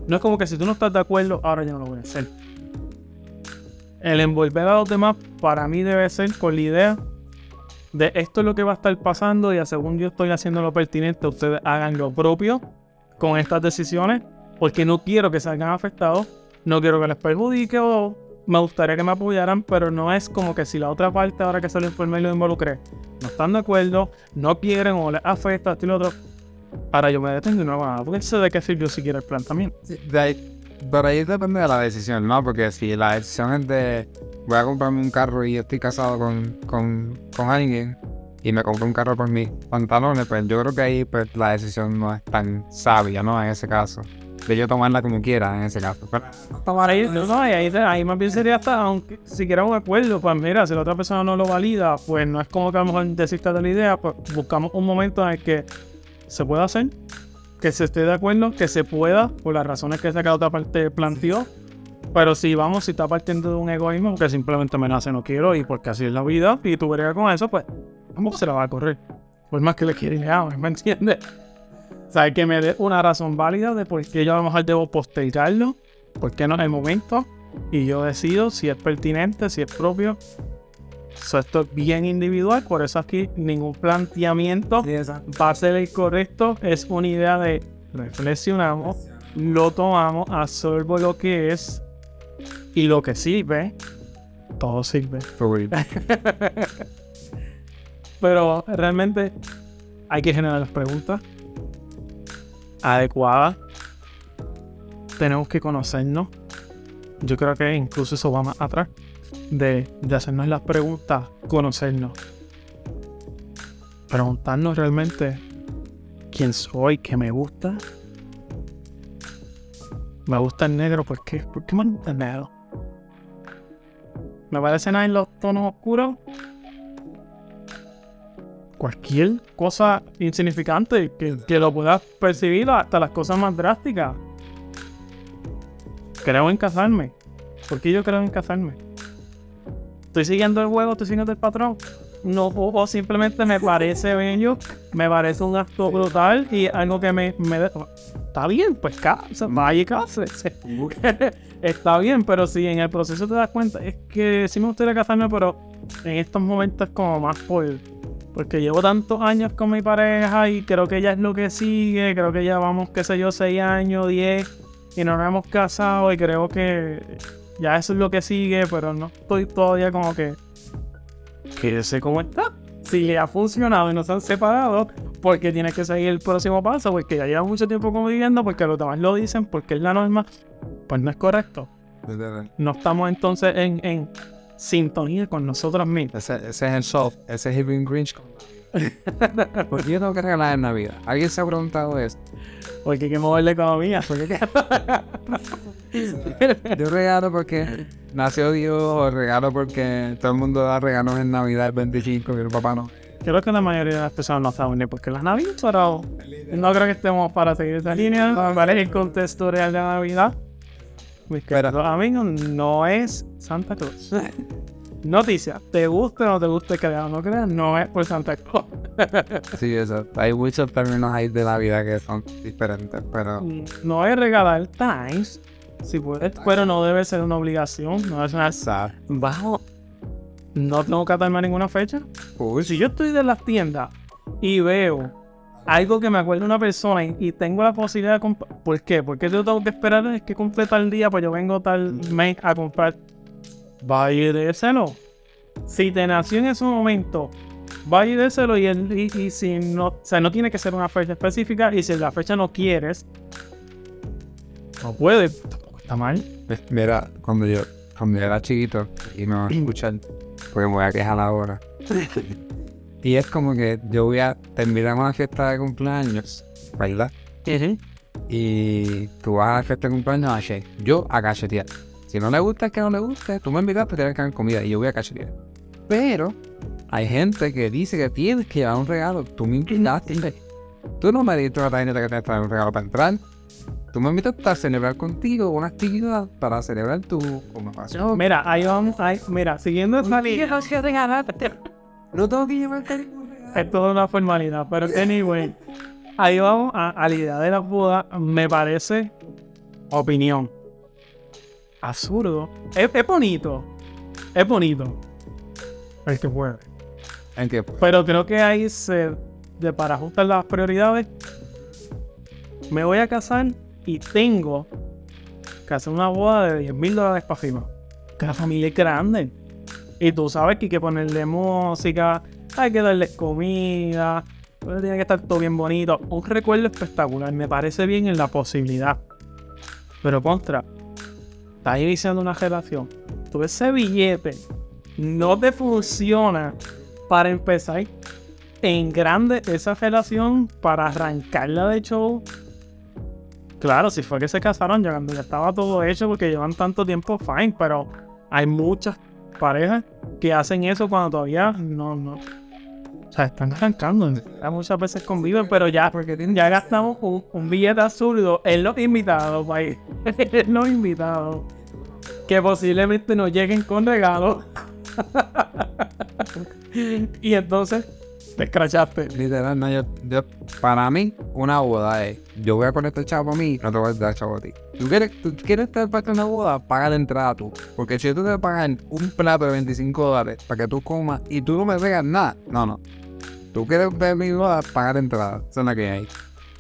No es como que si tú no estás de acuerdo, ahora yo no lo voy a hacer. El envolver a los demás para mí debe ser con la idea de esto es lo que va a estar pasando y a según yo estoy haciendo lo pertinente, ustedes hagan lo propio con estas decisiones porque no quiero que salgan afectados, no quiero que les perjudique o me gustaría que me apoyaran, pero no es como que si la otra parte, ahora que se lo informé y lo involucré, no están de acuerdo, no quieren o les afecta, esto y lo otro, ahora yo me detengo y no hago nada, porque sé de qué sirvió siquiera el de ahí, pero ahí depende de la decisión, ¿no? Porque si la decisión es de voy a comprarme un carro y estoy casado con, con, con alguien y me compro un carro por mis pantalones, pues yo creo que ahí pues, la decisión no es tan sabia, ¿no? En ese caso de yo tomarla como quiera en ese caso. Tomar ahí, no, ahí, ahí, más bien sería hasta, aunque si queramos un acuerdo, pues mira, si la otra persona no lo valida, pues no es como que a lo mejor desista de la idea, pues buscamos un momento en el que se pueda hacer, que se esté de acuerdo, que se pueda, por las razones que esa otra parte planteó. Pero si vamos, si está partiendo de un egoísmo, que simplemente me nace, no quiero, y porque así es la vida, y tú verías con eso, pues, ¿cómo se la va a correr? Por más que le quiera y ¿me entiendes? O sea, que me dé una razón válida de por qué yo a lo mejor debo postergarlo, por qué no en el momento, y yo decido si es pertinente, si es propio. esto es bien individual, por eso aquí ningún planteamiento va a ser el correcto. Es una idea de reflexionamos, lo tomamos, absorbo lo que es y lo que sirve. Todo sirve. Pero realmente hay que generar las preguntas adecuada. Tenemos que conocernos. Yo creo que incluso eso va más atrás. de, de hacernos las preguntas, conocernos. Preguntarnos realmente quién soy, qué me gusta. Me gusta el negro, ¿por qué? ¿Por qué me gusta el negro? ¿Me parece nada en los tonos oscuros? Cualquier cosa insignificante que, que lo puedas percibir hasta las cosas más drásticas. Creo en casarme. ¿Por qué yo creo en casarme? ¿Estoy siguiendo el juego? ¿Estoy siguiendo el patrón? No, o, simplemente me parece bello, me parece un acto brutal y algo que me... me de- está bien, pues casa, vaya y cásese. está bien, pero si en el proceso te das cuenta, es que sí me gustaría casarme, pero en estos momentos como más por... Porque llevo tantos años con mi pareja y creo que ella es lo que sigue, creo que ya vamos, qué sé yo, 6 años, 10 y no nos hemos casado y creo que ya eso es lo que sigue, pero no estoy todavía como que quédese como está. Si le ha funcionado y no se han separado, porque tienes que seguir el próximo paso, porque ya lleva mucho tiempo conviviendo, porque los demás lo dicen, porque es la norma, pues no es correcto. No estamos entonces en, en sintonía con nosotros mismos. Ese, ese es el soft, ese es el Green Grinch. ¿Por qué yo tengo que regalar en Navidad? ¿Alguien se ha preguntado eso? Porque hay que mover la economía. Yo regalo porque nació Dios, o regalo porque todo el mundo da regalos en Navidad el 25 y el papá no. Creo que la mayoría de las personas no saben ni por qué las Navidad, pero no creo que estemos para seguir esa línea. ¿Vale? El contexto real de la Navidad. Pero- queridos amigos, no es Santa Cruz. Noticia, te guste o no te guste creas o no creas, no es por Santa Cruz. Sí, eso. Hay muchos términos ahí de la vida que son diferentes, pero No es regalar times, si puedes, pero no debe ser una obligación. No es una. Bajo. No tengo que atarme a ninguna fecha. Uy, Si yo estoy de las tiendas y veo algo que me acuerda de una persona y, y tengo la posibilidad de comprar. ¿Por qué? Porque yo tengo que esperar es que cumple tal día, pues yo vengo tal mes a comprar. Vaya y déselo. Si te nació en ese momento, vaya y déselo. Y, el- y, y si no, o sea, no tiene que ser una fecha específica. Y si la fecha no quieres, no puede. Tampoco está mal. Mira, cuando yo, cuando yo era chiquito y me van a escuchar, porque me voy a quejar ahora. y es como que yo voy a terminar una fiesta de cumpleaños, ¿verdad? Y tú vas a la fiesta de cumpleaños a Shea. Yo a cachetear. Si no le gusta, es que no le guste. Tú me invitas, pero tienes que dar comida y yo voy a cachetear. Pero hay gente que dice que tienes que llevar un regalo. Tú me invitaste. Tú no me diste una tarjeta que tienes que traer un regalo para entrar. Tú me invitas a celebrar contigo una actividad para celebrar tu conmemoración. Mira, ahí vamos. Ahí, mira, siguiendo esa línea. No tengo que regalo. Es toda una formalidad, pero anyway, ahí vamos a, a la idea de la boda. Me parece opinión. Absurdo. Es, es bonito. Es bonito. El que puede. ¿En qué? Pero creo que ahí se. De para ajustar las prioridades. Me voy a casar y tengo que hacer una boda de 10 mil dólares para arriba. Que la familia es grande. Y tú sabes que hay que ponerle música, hay que darles comida, pues tiene que estar todo bien bonito. Un recuerdo espectacular, me parece bien en la posibilidad. Pero contra, estás iniciando una relación. Tú ese billete no te funciona para empezar en grande esa relación para arrancarla de show. Claro, si fue que se casaron ya cuando ya estaba todo hecho porque llevan tanto tiempo, fine, pero hay muchas parejas que hacen eso cuando todavía no, no. O sea, están arrancando. Muchas veces conviven, pero ya, ya gastamos un, un billete absurdo en los invitados, país. en los invitados. Que posiblemente no lleguen con regalos. y entonces, te escrachaste. Literal, no, yo, yo- para mí, una boda es, yo voy a poner este chavo a mí, no te voy a dar chavo a ti. ¿Tú quieres, tú quieres estar parte de una boda? Paga la entrada tú. Porque si tú te pagan un plato de 25 dólares para que tú comas y tú no me pegas nada, no, no. Tú quieres ver mi boda, paga la entrada. Eso es lo que hay.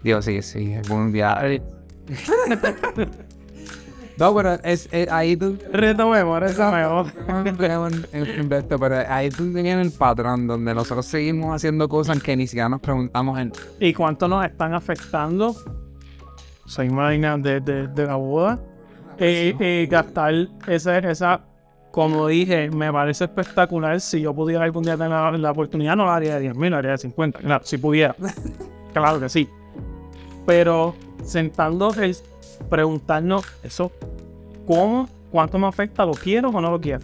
Digo, sí, sí, algún día. no, pero es, es- ahí tú Retomemos, retomemos. pero ahí tú tienes el patrón donde nosotros seguimos haciendo cosas que ni siquiera nos preguntamos en ¿Y cuánto nos están afectando? Se imagina de, de, de la boda. Eh, eh, gastar esa, esa como dije, me parece espectacular. Si yo pudiera algún día tener la, la oportunidad, no la haría de 10 mil, la haría de 50. Claro, si pudiera. claro que sí. Pero sentando el preguntarnos eso, ¿cómo? ¿Cuánto me afecta? ¿Lo quiero o no lo quiero?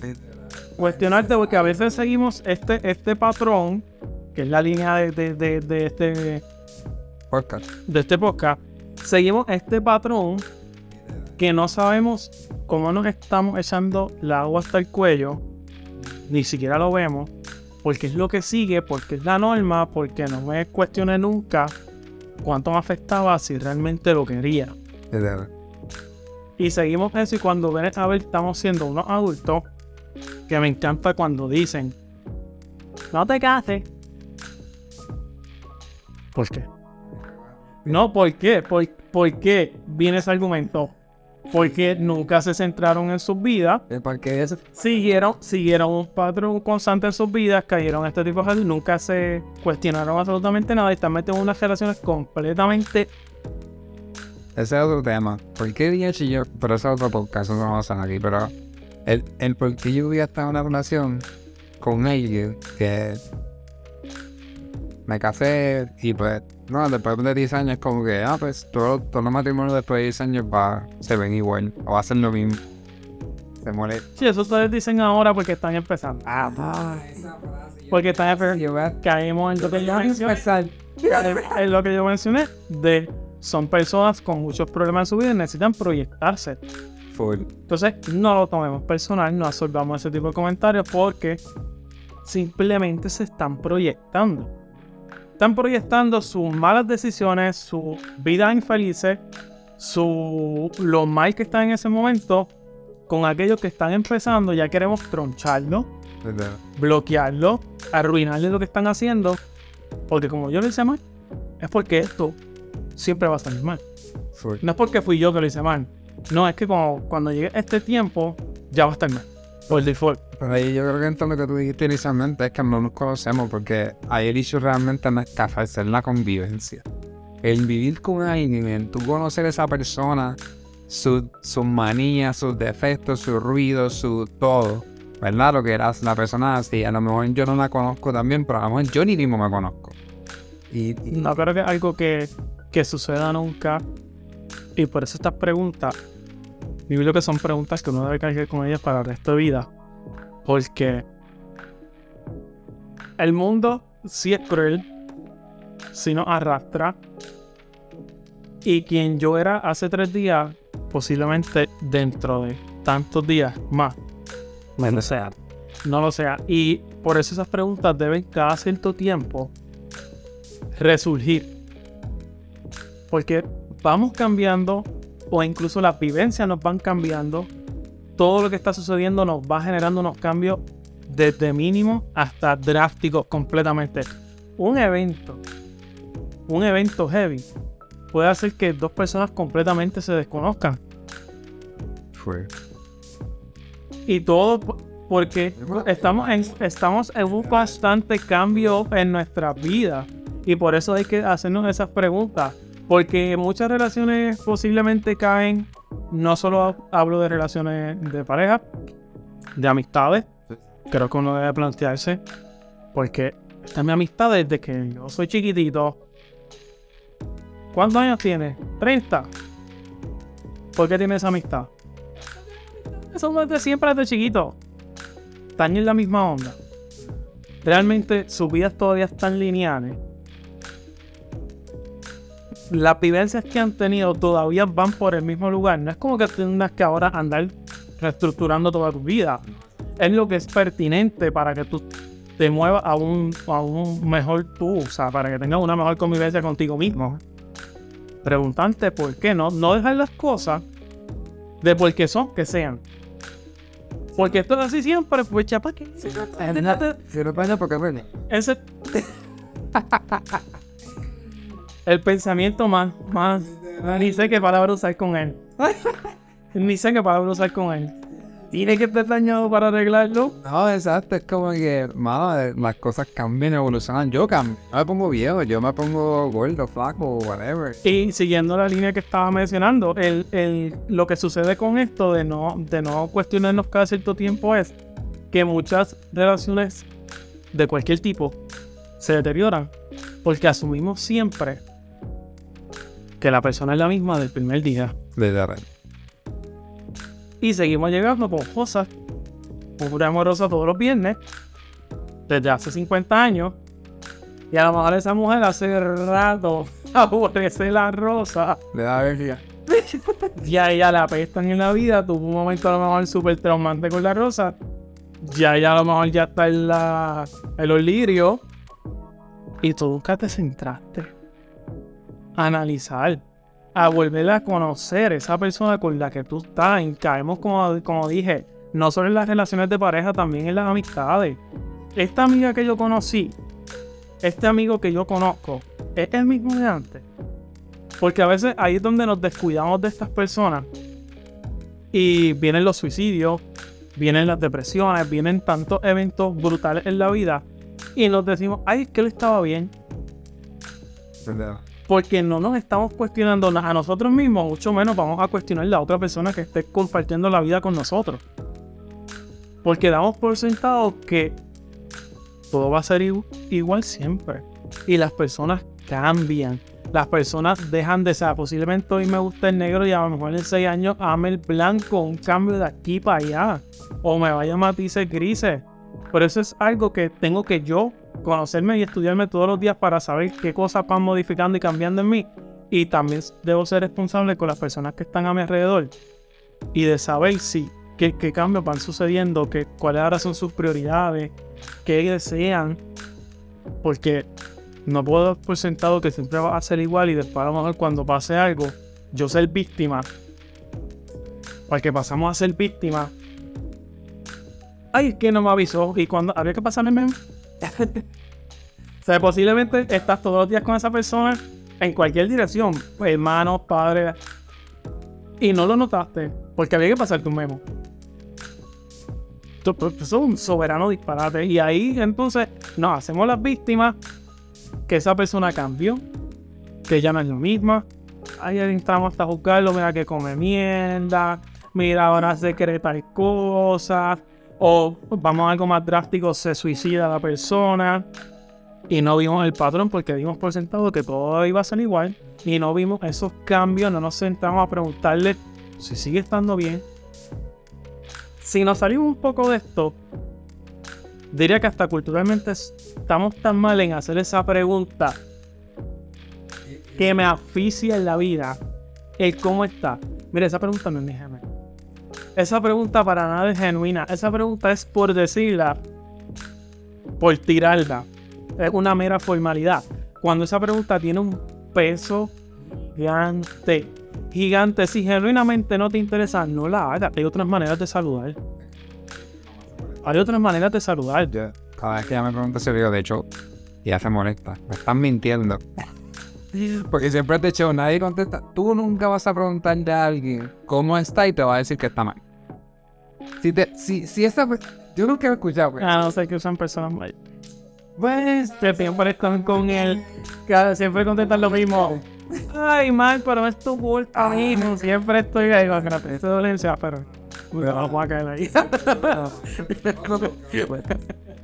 Cuestionarte, porque a veces seguimos este, este patrón, que es la línea de, de, de, de este Podcast. de este podcast, seguimos este patrón que no sabemos cómo nos estamos echando la agua hasta el cuello, ni siquiera lo vemos, porque es lo que sigue, porque es la norma, porque no me cuestioné nunca cuánto me afectaba si realmente lo quería. Y seguimos eso y cuando ven a ver estamos siendo unos adultos que me encanta cuando dicen, no te cases. ¿Por qué? No, ¿por qué? ¿Por, por qué viene ese argumento? Porque nunca se centraron en sus vidas, Porque siguieron, siguieron un patrón constante en sus vidas, cayeron en este tipo de cosas, nunca se cuestionaron absolutamente nada y están metidos en unas relaciones completamente Ese es otro tema. ¿Por qué dije yo? Pero ese es otro podcast, no vamos a hacer aquí. Pero el, el por qué yo hubiera estado en una relación con alguien que me casé y pues, no, después de 10 años, como que, ah, pues todo- todos los matrimonios después de 10 años va, se ven igual, o va a ser lo mismo. Se muere. Sí, eso ustedes dicen ahora porque están empezando. Ah, esa frase. Porque están empezando. Caemos en lo que yo mencioné. En lo que yo mencioné. De son personas con muchos problemas en su vida y necesitan proyectarse. Full. Entonces, no lo tomemos personal, no absorbamos ese tipo de comentarios porque simplemente se están proyectando. Están proyectando sus malas decisiones, su vida infelices, su, lo mal que están en ese momento con aquellos que están empezando. Ya queremos troncharlo, bloquearlo, arruinarle lo que están haciendo. Porque como yo lo hice mal, es porque esto siempre va a salir mal. No es porque fui yo que lo hice mal. No, es que como, cuando llegue este tiempo, ya va a estar mal. Por default. Pero ahí yo creo que entonces lo que tú dijiste inicialmente es que no nos conocemos porque ahí el issue realmente no es es la convivencia. El vivir con alguien, el tú conocer a esa persona, su- sus manías, sus defectos, sus ruidos, su todo, ¿verdad? Lo que era la persona así. A lo mejor yo no la conozco también, pero a lo mejor yo ni mismo me conozco. Y, y- No creo que es algo que, que suceda nunca. Y por eso estas preguntas, yo creo que son preguntas que uno debe cargar con ellas para el resto de vida. Porque el mundo sí es cruel, sí nos arrastra. Y quien yo era hace tres días, posiblemente dentro de tantos días más, no lo sea. No lo sea. Y por eso esas preguntas deben cada cierto tiempo resurgir. Porque vamos cambiando o incluso las vivencias nos van cambiando. Todo lo que está sucediendo nos va generando unos cambios desde mínimos hasta drásticos completamente. Un evento, un evento heavy, puede hacer que dos personas completamente se desconozcan. fue. Y todo po- porque estamos en, estamos en un constante cambio en nuestra vida. Y por eso hay que hacernos esas preguntas. Porque muchas relaciones posiblemente caen. No solo hablo de relaciones de pareja, de amistades. Creo que uno debe plantearse. Porque esta es mi amistad desde que yo soy chiquitito. ¿Cuántos años tienes? 30. ¿Por qué tienes esa amistad? Eso desde siempre, desde chiquito. Están en la misma onda. Realmente sus vidas todavía están lineales. Las vivencias que han tenido todavía van por el mismo lugar. No es como que tengas que ahora andar reestructurando toda tu vida. Es lo que es pertinente para que tú te muevas a un, a un mejor tú. O sea, para que tengas una mejor convivencia contigo mismo. Preguntarte por qué no. No dejar las cosas de por qué son que sean. Porque esto es así siempre, pues chapa que. Si no pasa porque. Ese. El pensamiento más, más. Ni sé qué palabra usar con él. Ni sé qué palabra usar con él. tiene que estar dañado para arreglarlo. No, exacto, es como que, mano, eh, las cosas cambian, evolucionan. Yo cambio, no me pongo viejo, yo me pongo gordo, flaco, whatever. Y siguiendo la línea que estaba mencionando, el, el, lo que sucede con esto de no, de no cuestionarnos cada cierto tiempo es que muchas relaciones de cualquier tipo se deterioran porque asumimos siempre que la persona es la misma del primer día. De verdad. Y seguimos llegando con cosas, pura amorosa todos los viernes, desde hace 50 años. Y a lo mejor esa mujer hace rato aborrece la rosa. De la alergia. Y a ella la apestan en la vida. Tuvo un momento a lo mejor súper traumante con la rosa. Ya ella a lo mejor ya está en la en los lirios. Y tú nunca te centraste analizar, a volver a conocer esa persona con la que tú estás. Y caemos, como, como dije, no solo en las relaciones de pareja, también en las amistades. Esta amiga que yo conocí, este amigo que yo conozco, es el mismo de antes. Porque a veces ahí es donde nos descuidamos de estas personas. Y vienen los suicidios, vienen las depresiones, vienen tantos eventos brutales en la vida. Y nos decimos, ay, es que él estaba bien. ¿Verdad? Porque no nos estamos cuestionando a nosotros mismos, mucho menos vamos a cuestionar a la otra persona que esté compartiendo la vida con nosotros. Porque damos por sentado que todo va a ser igu- igual siempre. Y las personas cambian. Las personas dejan de ser. Posiblemente hoy me gusta el negro y a lo mejor en 6 años ame el blanco. Un cambio de aquí para allá. O me vaya matices grises. Pero eso es algo que tengo que yo conocerme y estudiarme todos los días para saber qué cosas van modificando y cambiando en mí. Y también debo ser responsable con las personas que están a mi alrededor. Y de saber si qué, cambios van sucediendo, que, cuáles ahora son sus prioridades, qué desean. Porque no puedo dar por sentado que siempre va a ser igual y después a lo mejor cuando pase algo, yo ser víctima. Porque pasamos a ser víctima. Ay, es que no me avisó. Y cuando habría que pasarme meme. O sea, posiblemente estás todos los días con esa persona en cualquier dirección. Hermanos, padres. Y no lo notaste. Porque había que pasarte un memo. Eso es un soberano disparate. Y ahí entonces nos hacemos las víctimas. Que esa persona cambió. Que ya no es la misma. Ahí entramos hasta juzgarlo. Mira que come mierda. Mira, ahora se cree tal. O vamos a algo más drástico, se suicida la persona. Y no vimos el patrón porque dimos por sentado que todo iba a ser igual. Y no vimos esos cambios, no nos sentamos a preguntarle si sigue estando bien. Si nos salimos un poco de esto, diría que hasta culturalmente estamos tan mal en hacer esa pregunta que me asfixia en la vida el cómo está. Mira, esa pregunta no es mi jefe. Esa pregunta para nada es genuina. Esa pregunta es por decirla, por tirarla. Es una mera formalidad. Cuando esa pregunta tiene un peso gigante, gigante, si genuinamente no te interesa, no la hagas. Hay otras maneras de saludar. Hay otras maneras de saludar. Yo, cada vez que ella me pregunta si digo, de hecho, ella se molesta. Me están mintiendo. Porque siempre te hecho, nadie contesta. Tú nunca vas a preguntarle a alguien cómo está y te va a decir que está mal. Si, te, si, si esa. Yo nunca he escuchado, pues. A no ser que usan personas mayores. Pues siempre están con él. Que siempre contestan lo mismo. Ay, mal, pero no es tu culpa, mijo. Siempre estoy ahí. Espérate, esto es dolencia, pero. Bueno, vamos a caer ahí.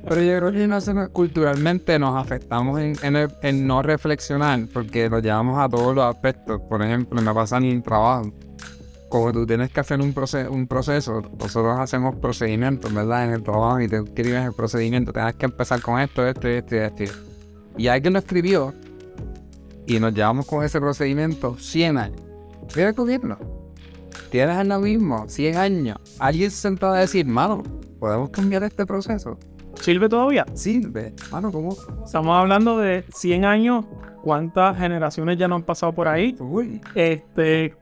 Pero yo creo que nosotros culturalmente nos afectamos en, en, el- en no reflexionar porque lo llevamos a todos los aspectos. Por ejemplo, me pasa en el trabajo. Como tú tienes que hacer un, proce- un proceso, nosotros hacemos procedimientos, ¿verdad? En el trabajo y te escribes el procedimiento. Tienes que empezar con esto, esto, y esto y esto. Y alguien lo escribió y nos llevamos con ese procedimiento 100 años. Mira el gobierno. Tienes lo mismo, 100 años. Alguien se sentó a decir, mano, ¿podemos cambiar este proceso? ¿Sirve todavía? Sirve. Mano, ¿cómo? Estamos hablando de 100 años. ¿Cuántas generaciones ya no han pasado por ahí? Uy. Este.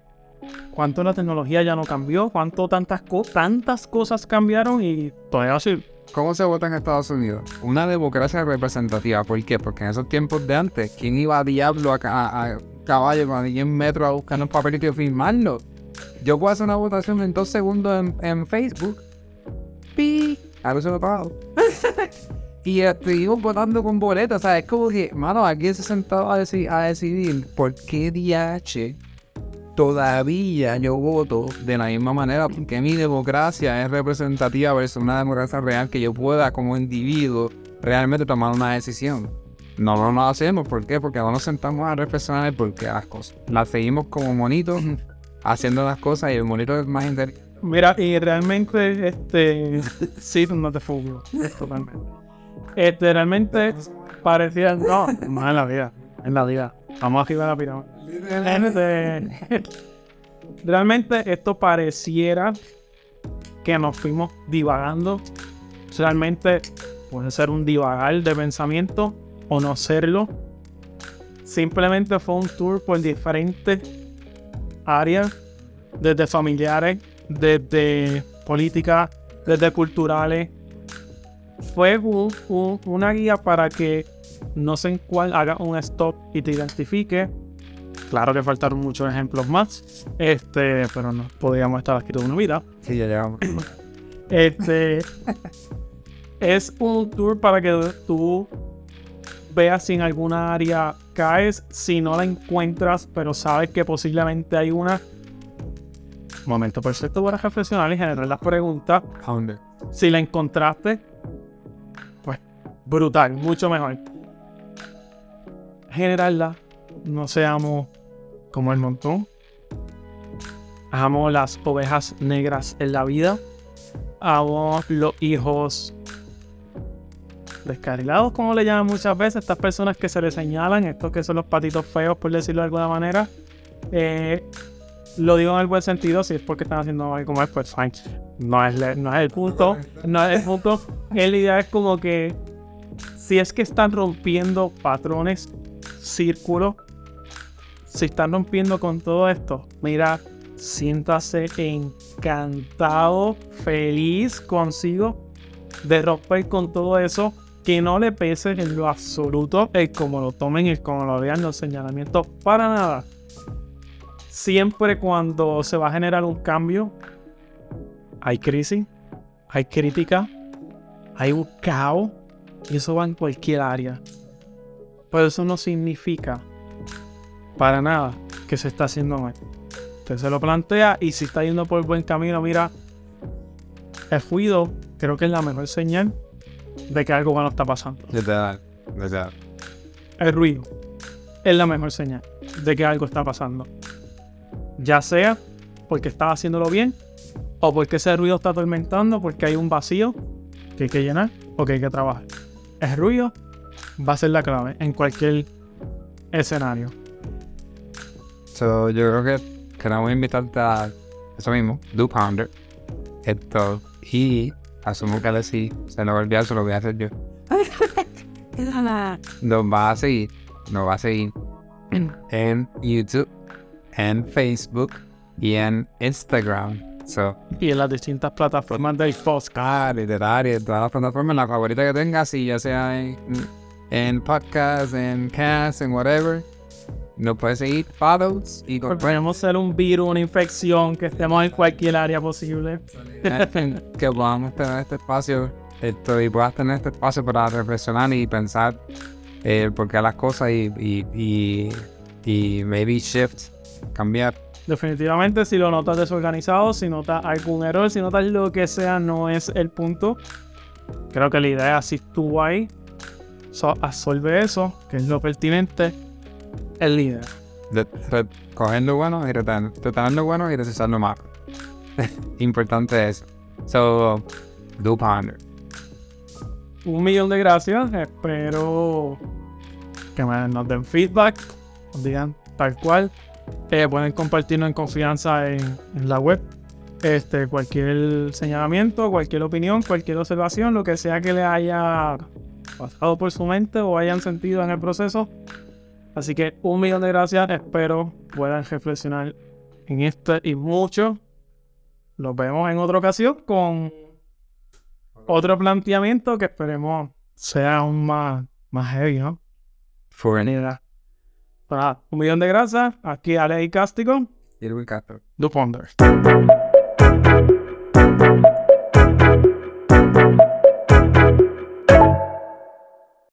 ¿Cuánto la tecnología ya no cambió? ¿Cuánto tantas, co- tantas cosas cambiaron y todavía sirve? ¿Cómo se vota en Estados Unidos? Una democracia representativa. ¿Por qué? Porque en esos tiempos de antes, ¿quién iba a diablo a, ca- a- a caballo con 10 metros a buscar un papelito y firmarlo? Yo puedo hacer una votación en dos segundos en, Facebook algo se me pagó. y estuvimos votando con boletas, o sea, es como que, mano, alguien se sentado a, a decidir por qué DH todavía yo voto de la misma manera, porque mi democracia es representativa versus una democracia real que yo pueda como individuo realmente tomar una decisión. No, lo hacemos, ¿por qué? Porque no nos sentamos a reflexionar el por qué las cosas. Las seguimos como monitos haciendo las cosas y el monito es más inteligente. Mira, y realmente, este, sí, no te fugo, totalmente. Este, realmente parecía, no, no en la vida, en la vida. Vamos arriba de la pirámide. Realmente esto pareciera que nos fuimos divagando. Realmente puede ser un divagar de pensamiento o no serlo. Simplemente fue un tour por diferentes áreas, desde familiares, desde política, desde culturales. Fue una guía para que no sé en cuál haga un stop y te identifique. Claro que faltaron muchos ejemplos más, este, pero no podíamos estar aquí toda una vida. Sí, ya llegamos. Este es un tour para que tú veas si en alguna área caes, si no la encuentras, pero sabes que posiblemente hay una. Momento perfecto para reflexionar y generar las preguntas. dónde? Si la encontraste, pues brutal, mucho mejor. Generarla, no seamos como el montón. Hagamos las ovejas negras en la vida. Hagamos los hijos descarrilados, como le llaman muchas veces, estas personas que se le señalan, estos que son los patitos feos, por decirlo de alguna manera. Eh, lo digo en el buen sentido, si es porque están haciendo algo mal, pues fine. No es, no es el punto. No es el punto. La idea es como que si es que están rompiendo patrones, círculos, si están rompiendo con todo esto, mira, siéntase encantado, feliz consigo de romper con todo eso que no le pese en lo absoluto el cómo lo tomen y cómo lo vean los señalamientos. Para nada. Siempre cuando se va a generar un cambio, hay crisis, hay crítica, hay un caos y eso va en cualquier área. Pero eso no significa para nada que se está haciendo mal. Usted se lo plantea y si está yendo por el buen camino, mira, el fluido creo que es la mejor señal de que algo bueno está pasando. El ruido es la mejor señal de que algo está pasando. Ya sea porque estás haciéndolo bien o porque ese ruido está atormentando, porque hay un vacío que hay que llenar o que hay que trabajar. El ruido va a ser la clave en cualquier escenario. So, yo creo que queremos invitarte a eso mismo, Do Ponder. Esto. Y Asumo que sí, se lo va a olvidar, se lo voy a hacer yo. nos va a seguir, nos va a seguir en YouTube, en Facebook y en Instagram. So, y en las distintas plataformas del podcast. en todas las plataformas, la favorita que tengas, y ya sea en, en podcast, en cast, en whatever. Nos puedes seguir, follows y Podemos ser un virus, una infección, que estemos en cualquier área posible. que podamos tener este espacio esto, y puedas tener este espacio para reflexionar y pensar eh, por qué las cosas y, y, y, maybe shift, cambiar. Definitivamente, si lo notas desorganizado, si notas algún error, si notas lo que sea, no es el punto. Creo que la idea es si tú ahí, absorbe eso, que es lo pertinente el líder. De, cogiendo bueno y reteniendo bueno y desechando más. Importante es. So, do ponder. Un millón de gracias. Espero que me, nos den feedback. Nos digan tal cual. Eh, pueden compartirlo en confianza en, en, la web. Este, cualquier señalamiento, cualquier opinión, cualquier observación, lo que sea que le haya pasado por su mente o hayan sentido en el proceso, Así que un millón de gracias. Espero puedan reflexionar en esto y mucho. Nos vemos en otra ocasión con otro planteamiento que esperemos sea aún más, más heavy, ¿no? Fuera. un millón de gracias. Aquí Ale y Cástico. Y el Castro. Do Ponder.